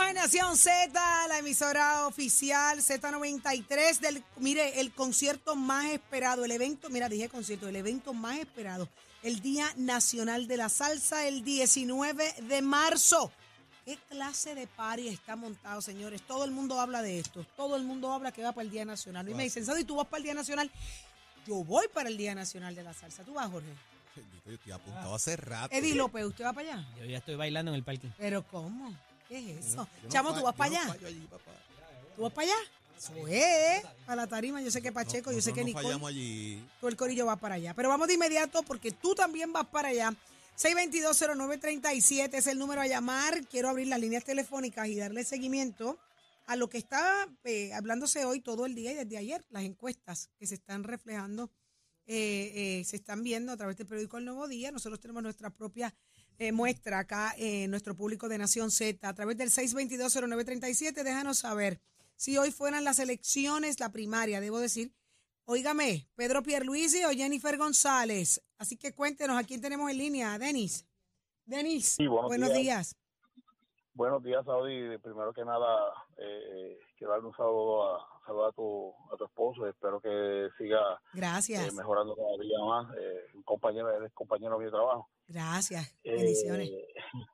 Seguimos en Nación Z, la emisora oficial Z93 del, mire, el concierto más esperado, el evento, mira, dije concierto, el evento más esperado, el Día Nacional de la Salsa, el 19 de marzo. ¿Qué clase de party está montado, señores? Todo el mundo habla de esto. Todo el mundo habla que va para el Día Nacional. Y me dicen, ¿y tú vas para el Día Nacional? Yo voy para el Día Nacional de la Salsa. ¿Tú vas, Jorge? Yo estoy apuntado hace rato. Eddie López, ¿usted va para allá? Yo ya estoy bailando en el parque. ¿Pero cómo? ¿Qué es eso? Yo no Chamo, ¿tú vas para allá? fallo allí, papá. ¿Tú vas para allá? Eso es, para la tarima. Yo sé que Pacheco, yo sé que Nicole, fallamos allí. todo el corillo va para allá. Pero vamos de inmediato porque tú también vas para allá. 6220937 es el número a llamar. Quiero abrir las líneas telefónicas y darle seguimiento a lo que está eh, hablándose hoy todo el día y desde ayer. Las encuestas que se están reflejando, eh, eh, se están viendo a través del periódico El Nuevo Día. Nosotros tenemos nuestra propia eh, muestra acá nuestro público de Nación Z. A través del 6220937, déjanos saber si hoy fueran las elecciones, la primaria, debo decir. Óigame, Pedro Pierluisi o Jennifer González. Así que cuéntenos a quién tenemos en línea. Denis. Denis, Sí, buenos días. días. Buenos días, Saudi. Primero que nada, eh, quiero darle un saludo a, saludo a, tu, a tu esposo. Espero que siga eh, Gracias, mejorando cada día más. Eh, un compañero, eres compañero mío de trabajo. gracias. Eh, Bendiciones.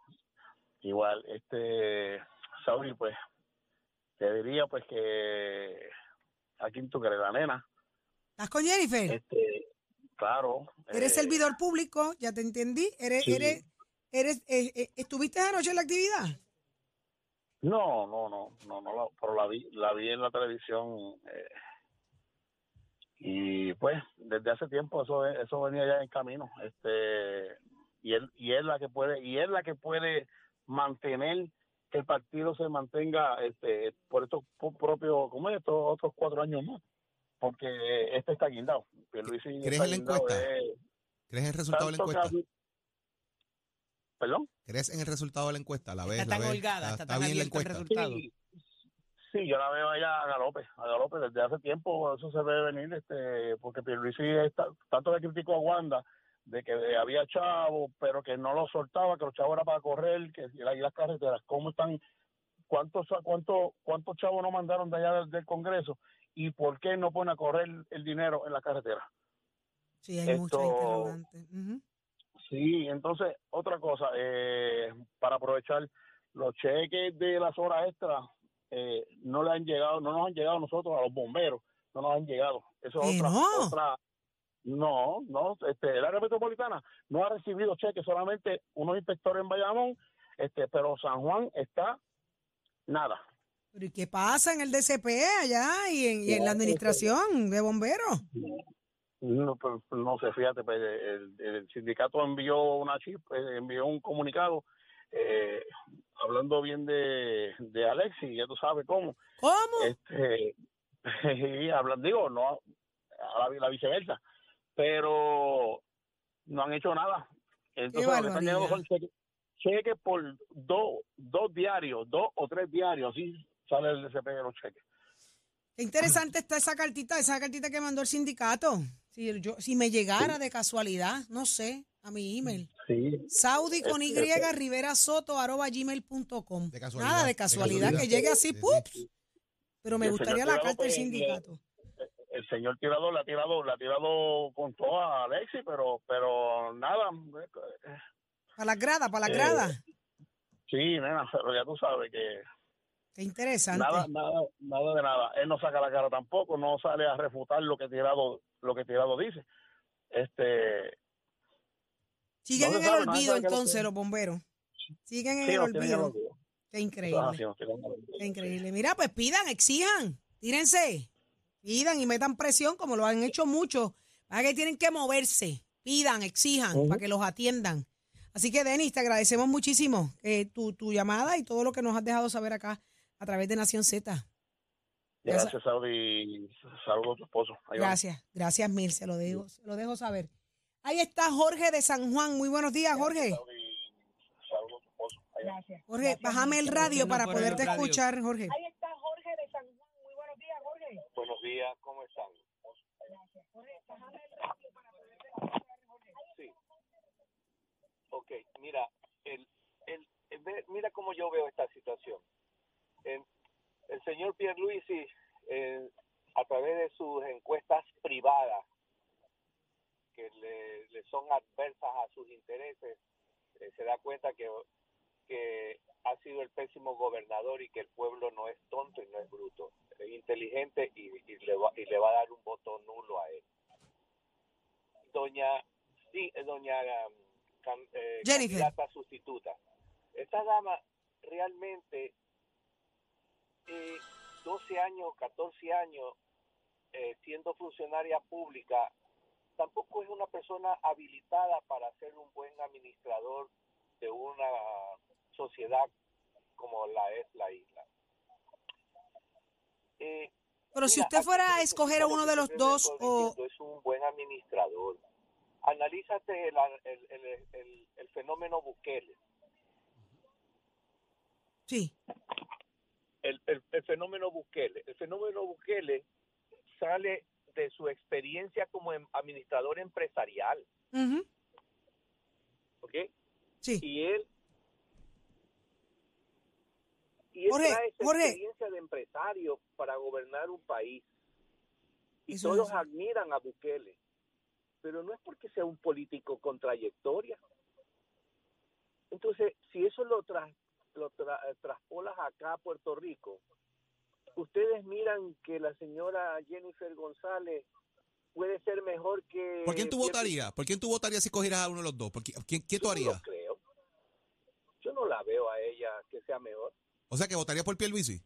igual, este, Saudi, pues, te diría pues que aquí tú que eres la nena. ¿Estás con Jennifer? Este, claro. Eres eh, servidor público, ya te entendí. Eres, sí. eres, eres, ¿Estuviste anoche en la actividad? No, no, no, no, no, pero la vi, la vi en la televisión eh, y pues desde hace tiempo eso eso venía ya en camino, este y él y es la que puede y es la que puede mantener que el partido se mantenga este por estos propios como estos otros cuatro años más, porque este está guindado. Pierluisi ¿Crees está en la guindado, encuesta? eh, ¿Crees el resultado de la encuesta? ¿Perdón? ¿Crees en el resultado de la encuesta? ¿La ves? Está la tan ves? holgada, está tan bien la abierto el encuesta? resultado. Sí, sí, yo la veo allá a Galope, a Galope desde hace tiempo, eso se ve venir, este, porque Pierluisi está, tanto le criticó a Wanda de que había chavos, pero que no los soltaba, que los chavos era para correr, que y las carreteras, ¿cómo están? ¿Cuántos, cuántos, cuántos chavos no mandaron de allá del, del Congreso? ¿Y por qué no ponen a correr el dinero en la carretera? Sí, hay Esto- interrogantes. Sí, entonces, otra cosa, eh, para aprovechar los cheques de las horas extras, eh, no le han llegado, no nos han llegado a nosotros, a los bomberos, no nos han llegado. Eso es ¿Que otra, no? otra, no, no, este, el área metropolitana no ha recibido cheques, solamente unos inspectores en Bayamón, este, pero San Juan está nada. ¿Pero y qué pasa en el DCP allá y en, y en la administración de bomberos? No, pues, no sé, fíjate, pues, el, el sindicato envió una chip, eh, envió un comunicado eh, hablando bien de, de Alexis, ya tú sabes cómo. ¿Cómo? Este, y hablan, digo, no a la, la viceversa, pero no han hecho nada. Entonces, lo que están llegando son cheques, cheques por dos, dos diarios, dos o tres diarios, así sale el DCP de los cheques. Qué interesante está esa cartita, esa cartita que mandó el sindicato. Si, yo, si me llegara de casualidad, no sé, a mi email. Sí, Saudi con Y, Este- Rivera Soto, arroba gmail.com. De casualidad, Nada de de casualidad, casualidad. que llegue así, Sí, sí. ¡pups! Pero me El gustaría la carta del pues, sindicato. el señor tirador le ha tirado, le ha tirado con todo a Alexis, pero, pero nada, eh, Para las gradas, para las Eh, gradas. sí, nena, pero ya tú sabes que Qué interesante. nada, nada, nada de nada. Él no saca la cara tampoco, no sale a refutar lo que tirado, lo que tirado dice. Este, Siguen no en el olvido entonces los bomberos. Siguen en sí, el olvido. Qué increíble. Qué increíble. Mira, pues pidan, exijan, tírense, pidan y metan presión como lo han hecho muchos. Para que tienen que moverse, pidan, exijan, para que los atiendan. Así que, Denis, te agradecemos muchísimo eh, tu, tu llamada y todo lo que nos has dejado saber acá a través de Nación Z. Gracias, Saudi. Saludos a tu esposo. Ahí va. Gracias, gracias mil, se lo dejo, se lo dejo saber. Ahí está Jorge de San Juan. Muy buenos días, Jorge. Saudi, saludos a tu esposo. Ahí va. Jorge, bájame el radio para poderte radio. escuchar, Jorge. Ahí está Jorge de San Juan. Muy buenos días, Jorge. Buenos días, ¿cómo están? Jorge, bájame el radio para poderte escuchar, Jorge. Sí. Ok, mira, el, el, el mira cómo yo veo esta señor Pierluisi, eh, a través de sus encuestas privadas, que le, le son adversas a sus intereses, eh, se da cuenta que, que ha sido el pésimo gobernador y que el pueblo no es tonto y no es bruto, es inteligente y, y le, va, y le va a dar un voto nulo a él. Doña, sí, eh, doña eh, Jennifer. candidata sustituta. Esta dama realmente eh, 12 años, 14 años eh, siendo funcionaria pública, tampoco es una persona habilitada para ser un buen administrador de una sociedad como la es la isla. Eh, Pero si mira, usted fuera a escoger a uno de los dos o... Es un buen administrador. Analízate el, el, el, el- el fenómeno Bukele. Sí, el, el- el fenómeno Bukele. El fenómeno Bukele sale de su experiencia como em- administrador empresarial, ¿ok? sí. Y él, y él Jorge, trae esa Jorge. experiencia de empresario para gobernar un país. Y Eso todos admiran a Bukele, pero no es porque sea un político con trayectoria. Entonces, si eso lo, tras, lo tra- eh, traspolas acá a Puerto Rico, ustedes miran que la señora Jennifer González puede ser mejor que... ¿Por quién tú votarías? ¿Por quién tú votarías si cogieras a uno de los dos? ¿Por quién, quién- quién tú Yo no harías? creo. Yo no la veo a ella que sea mejor. O sea, que votarías por Pierluisi.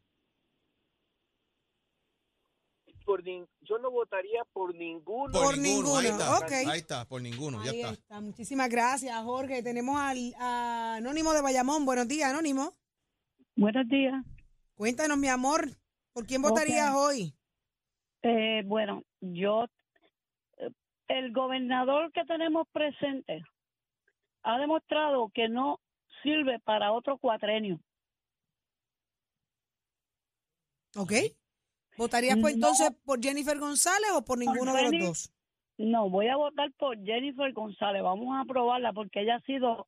Por nin- yo no votaría por ninguno. Por Ahí ninguno, está, ahí está, por ninguno, ya Ahí está. está. Muchísimas gracias, Jorge. Tenemos al a Anónimo de Bayamón. Buenos días, Anónimo. Buenos días. Cuéntanos, mi amor, ¿por quién votarías hoy? Eh, bueno, yo, eh, el gobernador que tenemos presente ha demostrado que no sirve para otro cuatrenio. ¿Ok? ¿Votarías pues, No. entonces por Jennifer González o por ninguno de los dos? No, voy a votar por Jennifer González. Vamos a aprobarla porque ella ha sido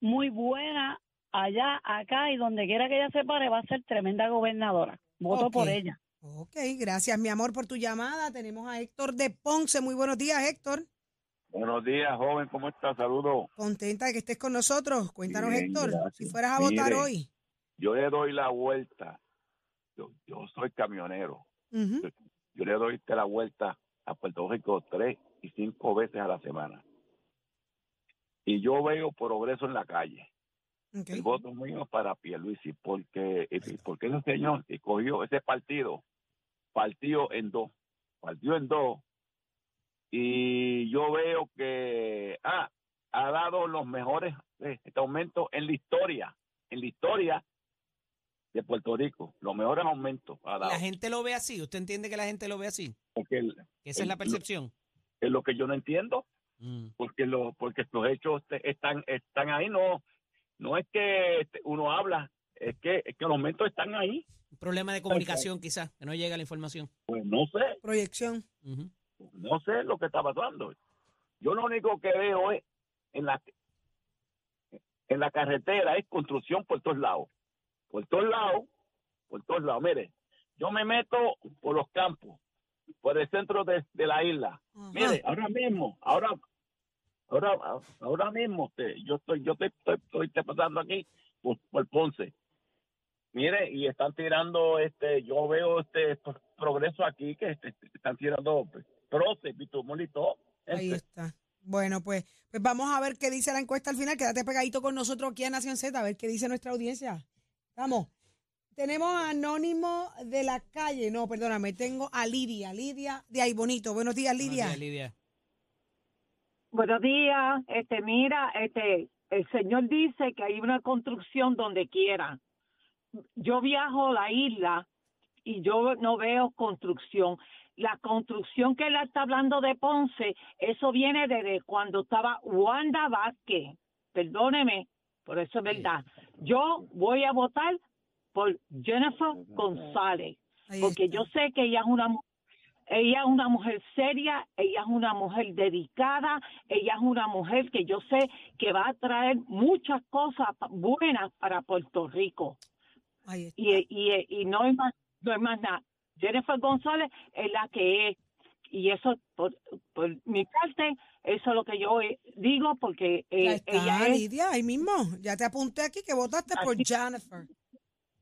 muy buena allá, acá y donde quiera que ella se pare va a ser tremenda gobernadora. Voto por ella. Ok, gracias, mi amor, por tu llamada. Tenemos a Héctor de Ponce. Muy buenos días, Héctor. Buenos días, joven, ¿cómo está? Saludos. Contenta de que estés con nosotros. Cuéntanos, Bien, Héctor, gracias. si fueras a votar hoy. Yo le doy la vuelta. Yo, yo soy camionero. Yo le doy la vuelta a Puerto Rico tres y cinco veces a la semana. Y yo veo progreso en la calle. El voto mío es para Pierluisi, porque, porque ese señor que cogió ese partido, partió en dos, partió en dos, y yo veo que ah, ha dado los mejores eh, este aumento en la historia, en la historia de Puerto Rico, los mejores aumentos ha dado. La gente lo ve así. ¿Usted entiende que la gente lo ve así? Porque el- esa es la percepción. es lo que yo no entiendo, Mm. porque lo, porque los hechos te- están, están ahí, no, no es que este, uno habla, es que, es que los aumentos están ahí. Un problema de comunicación quizás, que no llega la información. Pues no sé, Proyección. No sé lo que está pasando. Yo lo único que veo es en la en la carretera es construcción por todos lados. Por todos lados, por todos lados. Mire, yo me meto por los campos, por el centro de, de la isla. Ajá. Mire, ahora mismo, ahora ahora ahora mismo este, yo estoy yo estoy, estoy, estoy pasando aquí por, por Ponce. Mire, y están tirando este yo veo este pro- progreso aquí que este, están tirando proces, bitumol y todo. Ahí Este, está. Bueno, pues, pues vamos a ver qué dice la encuesta al final. Quédate pegadito con nosotros aquí en Nación Z, a ver qué dice nuestra audiencia. Vamos. Tenemos a Anónimo de la calle. No, perdóname, tengo a Lidia. Lidia de ahí bonito. Buenos días, Buenos Lidia. días, Lidia. Buenos días. Este, mira, este, el señor dice que hay una construcción donde quiera. Yo viajo a la isla y yo no veo construcción. La construcción que él está hablando de Ponce, eso viene desde cuando estaba Wanda Vázquez. Perdóneme, por eso es verdad. Yo voy a votar por Jennifer González porque yo sé que ella es una mu- ella es una mujer seria, ella es una mujer dedicada, ella es una mujer que yo sé que va a traer muchas cosas buenas para Puerto Rico. Ahí está. y, y, y no es más no es más nada. Jennifer González es la que es y eso por, por mi parte eso es lo que yo eh, digo porque Ya eh, está, ella es Lidia, ahí mismo. Ya te apunté aquí que votaste por Aquí. Jennifer.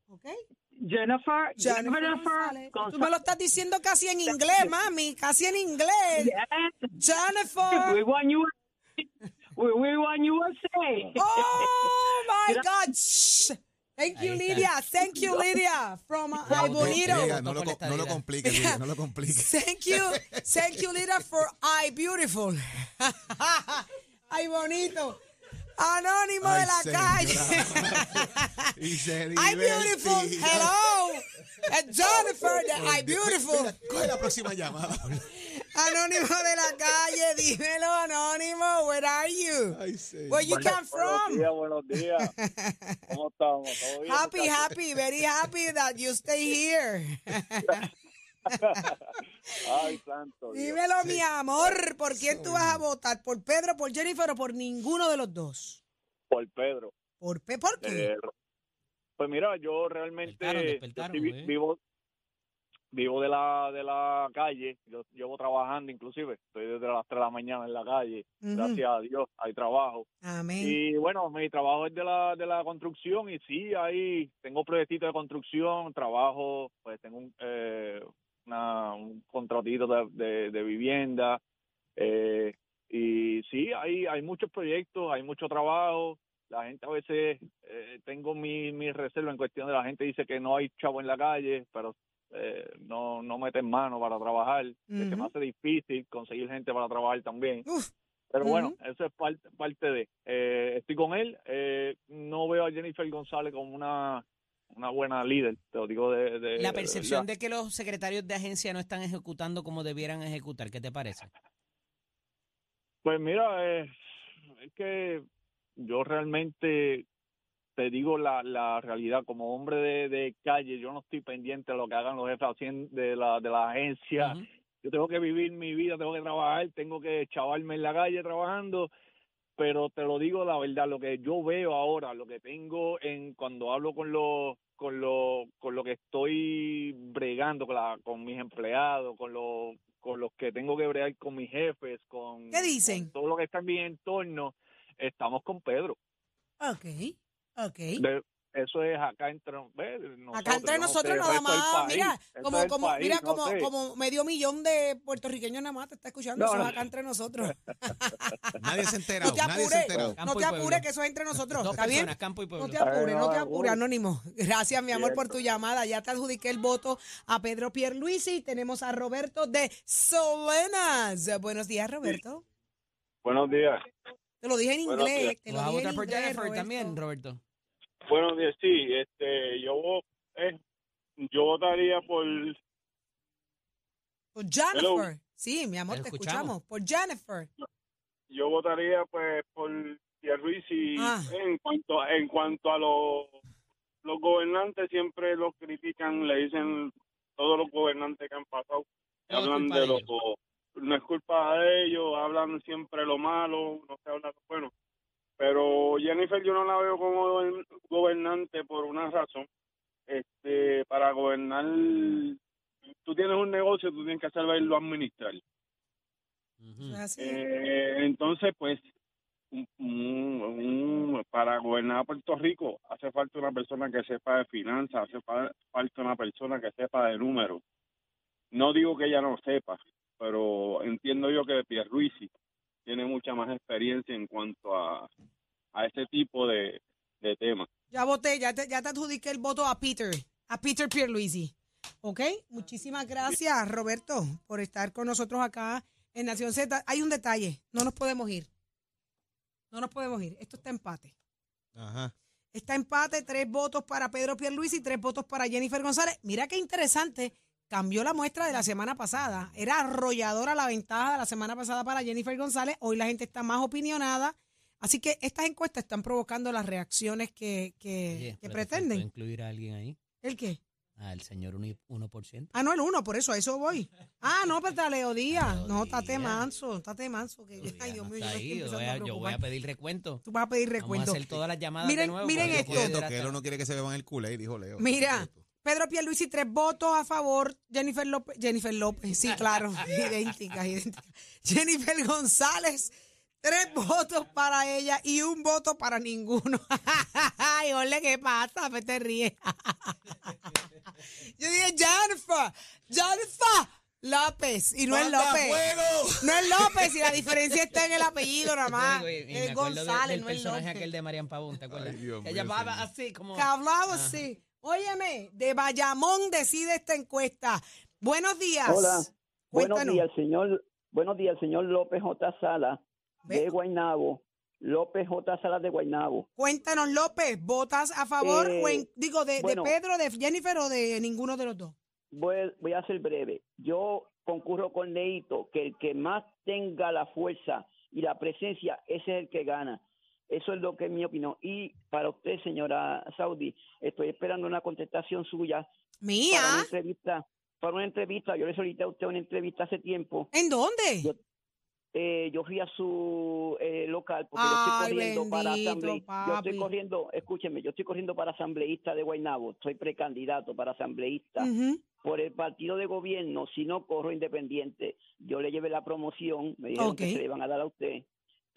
¿Ok? Jennifer Jennifer Jennifer González. Tú me lo estás diciendo casi en inglés, mami, casi en inglés. Yes, Jennifer. we want you we, we want USA. Oh my God. Shh. Thank you, Ahí. Lydia. Thank you, Lydia. From uh, Ay Bonito. Lidia, no, lo, Con la co- no lo estadidad. compliques, Lidia, no lo compliques. Thank you. Thank you, Lydia, for I Beautiful. Ay Bonito. Anónimo Ay, de la señora. calle. Y se I Beautiful. Hello. And Jennifer de I Beautiful. Mira, coge la próxima llamada. Anónimo de la calle. Dímelo, Anónimo. Where are you? Ay, señor. Where you come Buenos from? días, buenos días. ¿Cómo estamos? ¿Todo bien, Happy, muchachos? happy, very happy that you stay here. Ay, santo. Dios. Dímelo, mi amor, ¿por quién tú vas a votar? ¿Por Pedro, por Jennifer o por ninguno de los dos? Por Pedro. ¿Por, Pe- ¿por qué? Eh, pues mira, yo realmente Despertaron, yo despertaron, sí vi- ¿eh? vivo vivo de la de la calle, yo llevo trabajando inclusive, estoy desde las 3 de la mañana en la calle, gracias a Dios, hay trabajo. Amén. Y bueno, mi trabajo es de la de la construcción y sí, ahí tengo proyectitos de construcción, trabajo, pues tengo un, eh, una- un contratito de, de, de vivienda eh, y sí, hay hay muchos proyectos, hay mucho trabajo. La gente a veces eh, tengo mi, mi reserva en cuestión de la gente dice que no hay chavo en la calle, pero eh, no no meten mano para trabajar, que se me hace difícil conseguir gente para trabajar también. Uf, Pero bueno, eso es parte, parte de. Eh, estoy con él. Eh, no veo a Jennifer González como una, una buena líder, te lo digo de. de- La percepción de que los secretarios de agencia no están ejecutando como debieran ejecutar, ¿qué te parece? Pues mira, eh, es que yo realmente te digo la, la realidad. Como hombre de, de calle, yo no estoy pendiente de lo que hagan los jefes de la, de la agencia. Yo tengo que vivir mi vida, tengo que trabajar, tengo que chavarme en la calle trabajando, pero te lo digo la verdad, lo que yo veo ahora, lo que tengo en cuando hablo con los con lo con lo que estoy bregando con, la, con mis empleados, con los con los que tengo que bregar con mis jefes, con, ¿Qué dicen? con todo lo que está en mi entorno, estamos con Pedro. ok, ok. De- eso es acá entre ¿ves? Acá entre no nosotros sé, nada más, país, mira, como, como, país, mira, no como, sé. como medio millón de puertorriqueños nada más te está escuchando, No, eso es acá entre nosotros. Nadie se ha enterado, No te apures, no te apures, que eso es entre nosotros, Dos ¿está bien? personas, campo y pueblo. No te apures, no te no, apures. Anónimo. Gracias, mi amor, por tu llamada. Ya te adjudiqué el voto a Pedro Pierluisi y tenemos a Roberto de Solenas. Buenos días, Roberto. Buenos días. Te lo dije en Buenos inglés. días. Te lo ¿Vas a dije en votar por inglés, Jennifer Roberto. también, Roberto? Buenos días, sí. Este, yo, eh, yo votaría por. Por Jennifer. Sí, mi amor, Te te escuchamos. escuchamos. Por Jennifer. Yo votaría, pues, por Pierluisi Ah. en cuanto en cuanto a los los gobernantes siempre los critican, le dicen todos los gobernantes que han pasado, hablan de de los no es culpa de ellos, hablan siempre lo malo, no se habla lo bueno. Pero Jennifer yo no la veo como gober- gobernante por una razón. Este, para gobernar, tú tienes un negocio, tú tienes que saberlo administrar. Eh, entonces, pues, un- un- un- para gobernar a Puerto Rico hace falta una persona que sepa de finanzas, hace fa- falta una persona que sepa de números. No digo que ella no sepa, pero entiendo yo que Pierluisi tiene mucha más experiencia en cuanto a, a ese tipo de, de temas. Ya voté, ya te, ya te adjudiqué el voto a Peter, a Peter Pierluisi. ¿Ok? Muchísimas gracias, Roberto, por estar con nosotros acá en Nación Z. Hay un detalle, no nos podemos ir. No nos podemos ir. Esto está empate. Ajá. Está empate, tres votos para Pedro Pierluisi y tres votos para Jennifer González. Mira qué interesante, cambió la muestra de la semana pasada. Era arrolladora la ventaja de la semana pasada para Jennifer González. Hoy la gente está más opinionada. Así que estas encuestas están provocando las reacciones que, que, Oye, que pretenden. incluir a alguien ahí. ¿El qué? Ah, el señor uni- 1%. Ah, no, el uno, por eso, a eso voy. Ah, no, pero está Leo Díaz. No, estate Díaz. manso, estate manso. Que, Todavía ay, Dios no mío, yo ahí, voy, a, a yo voy a preocupar. pedir recuento. Tú vas a pedir Vamos a recuento. hacer todas las llamadas Miren- de nuevo. miren esto. que él no quiere que se beban el culé, dijo Leo. Mira. Pedro Pierluisi, tres votos a favor. Jennifer López, Jennifer López, sí, claro, idénticas, idénticas. Jennifer González, tres votos para ella y un voto para ninguno. Ay, ole, ¿qué pasa? Pues te ríes. Yo dije, Jennifer, Jennifer López, y no es ¡Manda López. fuego! No es López, y la diferencia está en el apellido nada más. Es González, del no es personaje López. aquel de Marian Pavón, ¿te acuerdas? Ay, Dios que llamaba así como... que hablaba así. Óyeme, de Bayamón decide esta encuesta. Buenos días. Hola. Buenos días, señor. Buenos días, señor López J. Sala de Guaynabo. López J. Sala de Guaynabo. Cuéntanos, López, ¿votas a favor Eh, o en- digo, de. Pedro, de Jennifer o de ninguno de los dos? Voy, voy a ser breve. Yo concurro con Leito que el que más tenga la fuerza y la presencia, ese es el que gana. Eso es lo que es mi opinión. Y para usted, señora Saudi, estoy esperando una contestación suya para una Mía. entrevista. Para una entrevista, yo le solicité a usted una entrevista hace tiempo. ¿En dónde? Yo- Eh, yo fui a su eh, local porque Ay, yo estoy corriendo para bendito, asambleísta. Yo estoy corriendo, escúcheme, yo estoy corriendo para asambleísta de Guaynabo. Soy precandidato para asambleísta por el partido de gobierno. Si no corro independiente, yo le llevé la promoción. Me dijeron que se le iban a dar a usted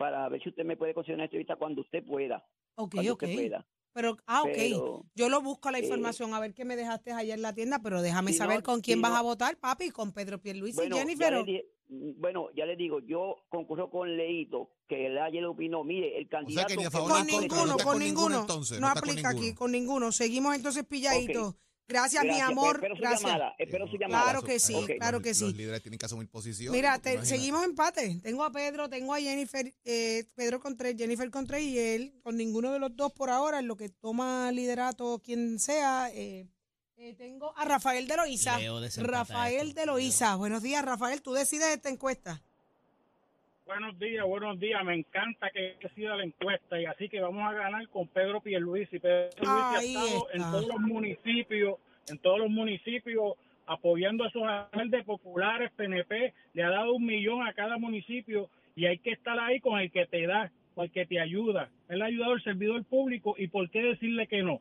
para ver si usted me puede conseguir una entrevista cuando usted pueda. Ok, cuando ok. usted pueda. Pero, ah, ok. Pero, Yo lo busco la eh, información a ver qué me dejaste ayer en la tienda, pero déjame si saber no- con quién si vas no- a votar, papi, con Pedro Pierluisi bueno, y ya Jennifer. le bueno, ya le digo, yo concurro con Leito, que él ayer opinó, mire, el O sea candidato... que ni a favor Con ni en contra, presencia- ninguno, con con ninguno, ninguno. entonces, no no con aplica aquí, ninguno. con ninguno. Seguimos entonces pilladitos. Gracias, mi Gracias, amor. Espero su Gracias. llamada, espero su llamada. Claro que sí, claro que Los sí. líderes tienen que asumir posición. Mira, te- seguimos empate. Tengo a Pedro, tengo a Jennifer, eh, Pedro con tres, Jennifer con tres y él con ninguno de los dos por ahora, en lo que toma liderato quien sea. eh, eh, tengo a Rafael de desempata Rafael esto. de Loíza. Buenos días, Rafael. Tú decides esta encuesta. Buenos días, buenos días. Me encanta que siga la encuesta y así que vamos a ganar con Pedro Pierluisi. Pedro Pierluisi ha estado en todos los municipios, en todos los municipios apoyando a esos alcaldes populares, PNP, le ha dado un millón a cada municipio y hay que estar ahí con el que te da, con el que te ayuda. Él ha ayudado al servidor público y ¿por qué decirle que no?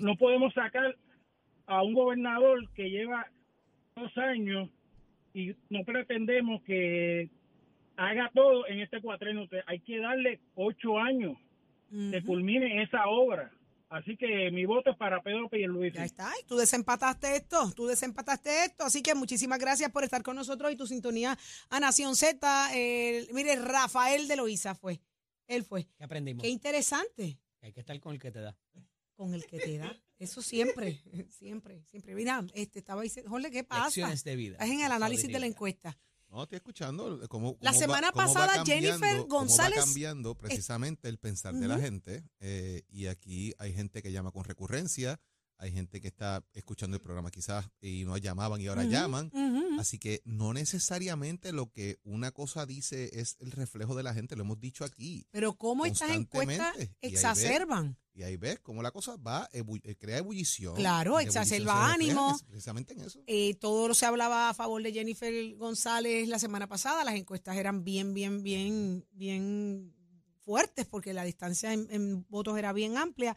No podemos sacar a un gobernador que lleva dos años y no pretendemos que haga todo en este cuatrenio. Hay que darle ocho años que culmine esa obra. Así que mi voto es para Pedro Pierluisi. Ya está, y tú desempataste esto, tú desempataste esto, así que muchísimas gracias por estar con nosotros y tu sintonía a Nación Z. Eh, mire, Rafael de Loíza fue, él fue. ¿Qué aprendimos? Qué interesante Hay que estar con el que te da. con el que te da. Eso siempre, siempre, siempre. Mira, este estaba diciendo, Jorge, ¿qué pasa? Lecciones de vida. Estás en el análisis de la encuesta. No, estoy escuchando cómo, La cómo va- semana cómo pasada, Jennifer cómo va González- cambiando precisamente el pensar de la gente. eh, y aquí hay gente que llama con recurrencia, hay gente que está escuchando el programa quizás y no llamaban y ahora llaman. Así que no necesariamente lo que una cosa dice es el reflejo de la gente, lo hemos dicho aquí. Pero cómo estas encuestas exacerban. Y ahí ves cómo la cosa va, eh, crea ebullición. Claro, exacerba ánimo. es- Precisamente en eso. Eh, todo se hablaba a favor de Jennifer González la semana pasada. Las encuestas eran bien, bien, bien, bien fuertes porque la distancia en, en votos era bien amplia.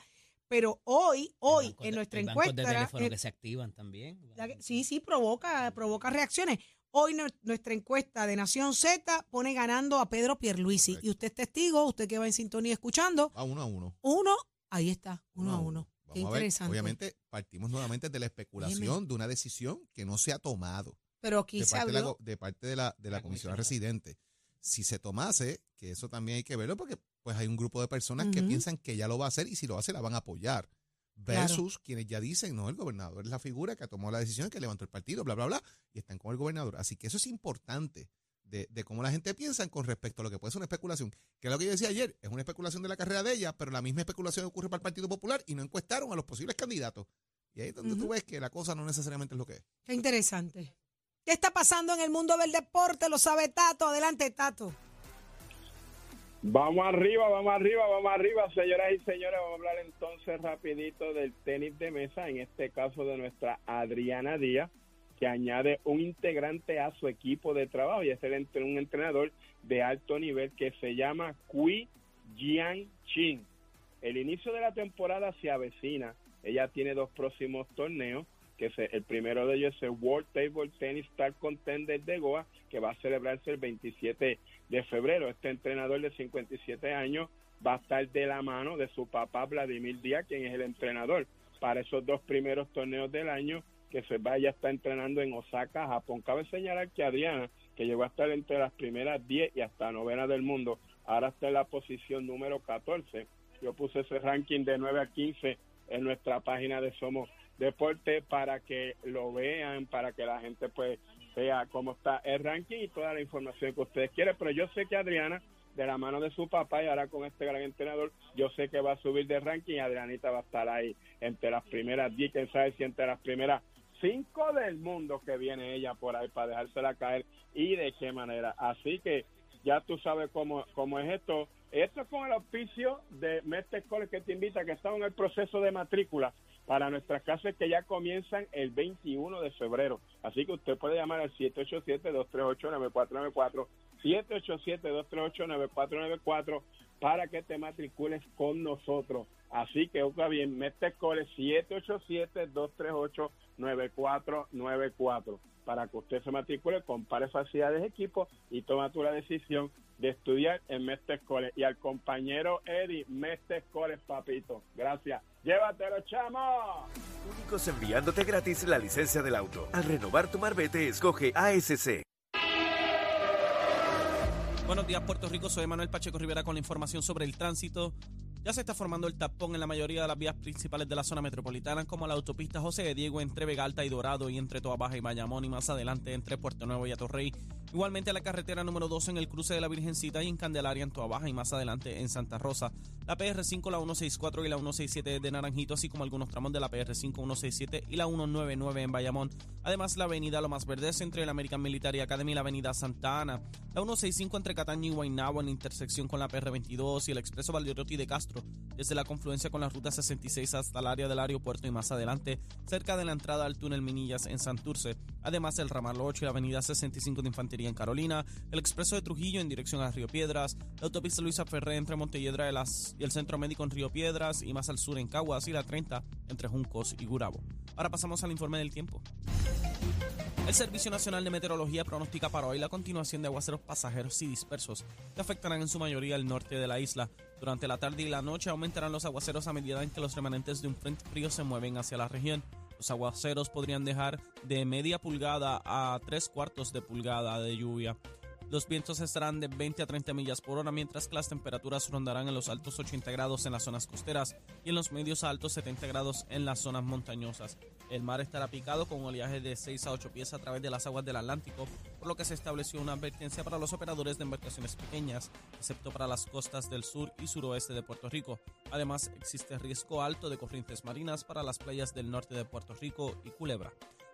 Pero hoy, hoy, en de- nuestra hay bancos encuesta. de teléfono eh, que se activan también. que- sí, sí, provoca, provoca reacciones. Hoy nue- nuestra encuesta de Nación Z pone ganando a Pedro Pierluisi. Y usted es testigo, usted que va en sintonía escuchando. Va uno a uno. Uno, ahí está, uno a uno. Qué Vamos a ver, interesante. obviamente partimos nuevamente de la especulación de una decisión que no se ha tomado Pero aquí de se parte, de la, de parte de la, de la comisión residente. Si se tomase, que eso también hay que verlo porque pues hay un grupo de personas que piensan que ya lo va a hacer y si lo hace la van a apoyar. Claro. Versus quienes ya dicen, no, el gobernador es la figura que tomó la decisión, que levantó el partido, bla, bla, bla, y están con el gobernador. Así que eso es importante de, de cómo la gente piensa con respecto a lo que puede ser una especulación. Que es lo que yo decía ayer, es una especulación de la carrera de ella, pero la misma especulación ocurre para el Partido Popular y no encuestaron a los posibles candidatos. Y ahí es donde tú Ujú. ves que la cosa no necesariamente es lo que es. Qué interesante. ¿Qué está pasando en el mundo del deporte? Lo sabe Tato. Adelante, Tato. Vamos arriba, vamos arriba, vamos arriba, señoras y señores. Vamos a hablar entonces rapidito del tenis de mesa, en este caso de nuestra Adriana Díaz, que añade un integrante a su equipo de trabajo y es el, un entrenador de alto nivel que se llama Kui Jian Chin. El inicio de la temporada se avecina. Ella tiene dos próximos torneos, que se- el primero de ellos es el World Table Tennis Star Contender de Goa, que va a celebrarse el 27 de febrero. Este entrenador de 57 años va a estar de la mano de su papá Vladimir Díaz, quien es el entrenador para esos dos primeros torneos del año que se vaya a estar entrenando en Osaka, Japón. Cabe señalar que Adriana, que llegó a estar entre las primeras 10 y hasta novena del mundo, ahora está en la posición número 14. Yo puse ese ranking de 9 a 15 en nuestra página de Somos Deporte para que lo vean, para que la gente pues vea cómo está el ranking y toda la información que ustedes quieren. Pero yo sé que Adriana, de la mano de su papá y ahora con este gran entrenador, yo sé que va a subir de ranking y Adrianita va a estar ahí entre las primeras 10, quién sabe si entre las primeras 5 del mundo que viene ella por ahí para dejársela caer y de qué manera. Así que ya tú sabes cómo, cómo es esto. Esto es con el auspicio de Mestre College que te invita, que estamos en el proceso de matrícula para nuestras clases que ya comienzan el 21 de febrero. Así que usted puede llamar al 787-238-9494, 787-238-9494 para que te matricules con nosotros. Así que, oiga bien, Mestre College 787-238-9494 para que usted se matricule, compare facilidades de equipo y toma tú la decisión de estudiar en Mestre College. Y al compañero Eddie, Mestre College, papito. Gracias. Llévatelo, chamo. Únicos enviándote gratis la licencia del auto. Al renovar tu marbete, escoge ASC. Buenos días, Puerto Rico. Soy Manuel Pacheco Rivera con la información sobre el tránsito. Ya se está formando el tapón en la mayoría de las vías principales de la zona metropolitana, como la autopista José de Diego entre Vega Alta y Dorado y entre Toa Baja y Bayamón y más adelante entre Puerto Nuevo y Atorrey. Igualmente la carretera número 2 en el cruce de la Virgencita y en Candelaria en Toa Baja y más adelante en Santa Rosa. La PR5, la 164 y la 167 de Naranjito, así como algunos tramos de la PR5, 167 y la 199 en Bayamón. Además, la avenida Lo Más Verdes entre la American Military Academy y la avenida Santa Ana. La 165 entre Cataño y Guaynabo en intersección con la PR22 y el expreso Valderotti de Castro, desde la confluencia con la ruta 66 hasta el área del aeropuerto y más adelante, cerca de la entrada al túnel Minillas en Santurce. Además, el ramal 8 y la avenida 65 de Infantería en Carolina, el expreso de Trujillo en dirección a Río Piedras, la autopista Luisa Ferré entre Montelledra y, y el centro médico en Río Piedras y más al sur en Caguas y la 30 entre Juncos y Gurabo. Ahora pasamos al informe del tiempo. El Servicio Nacional de Meteorología pronostica para hoy la continuación de aguaceros pasajeros y dispersos que afectarán en su mayoría el norte de la isla. Durante la tarde y la noche aumentarán los aguaceros a medida en que los remanentes de un frente frío se mueven hacia la región. Los aguaceros podrían dejar de media pulgada a tres cuartos de pulgada de lluvia. Los vientos estarán de 20 a 30 millas por hora, mientras que las temperaturas rondarán en los altos 80 grados en las zonas costeras y en los medios altos 70 grados en las zonas montañosas. El mar estará picado con oleaje de 6 a 8 pies a través de las aguas del Atlántico, por lo que se estableció una advertencia para los operadores de embarcaciones pequeñas, excepto para las costas del sur y suroeste de Puerto Rico. Además, existe riesgo alto de corrientes marinas para las playas del norte de Puerto Rico y Culebra.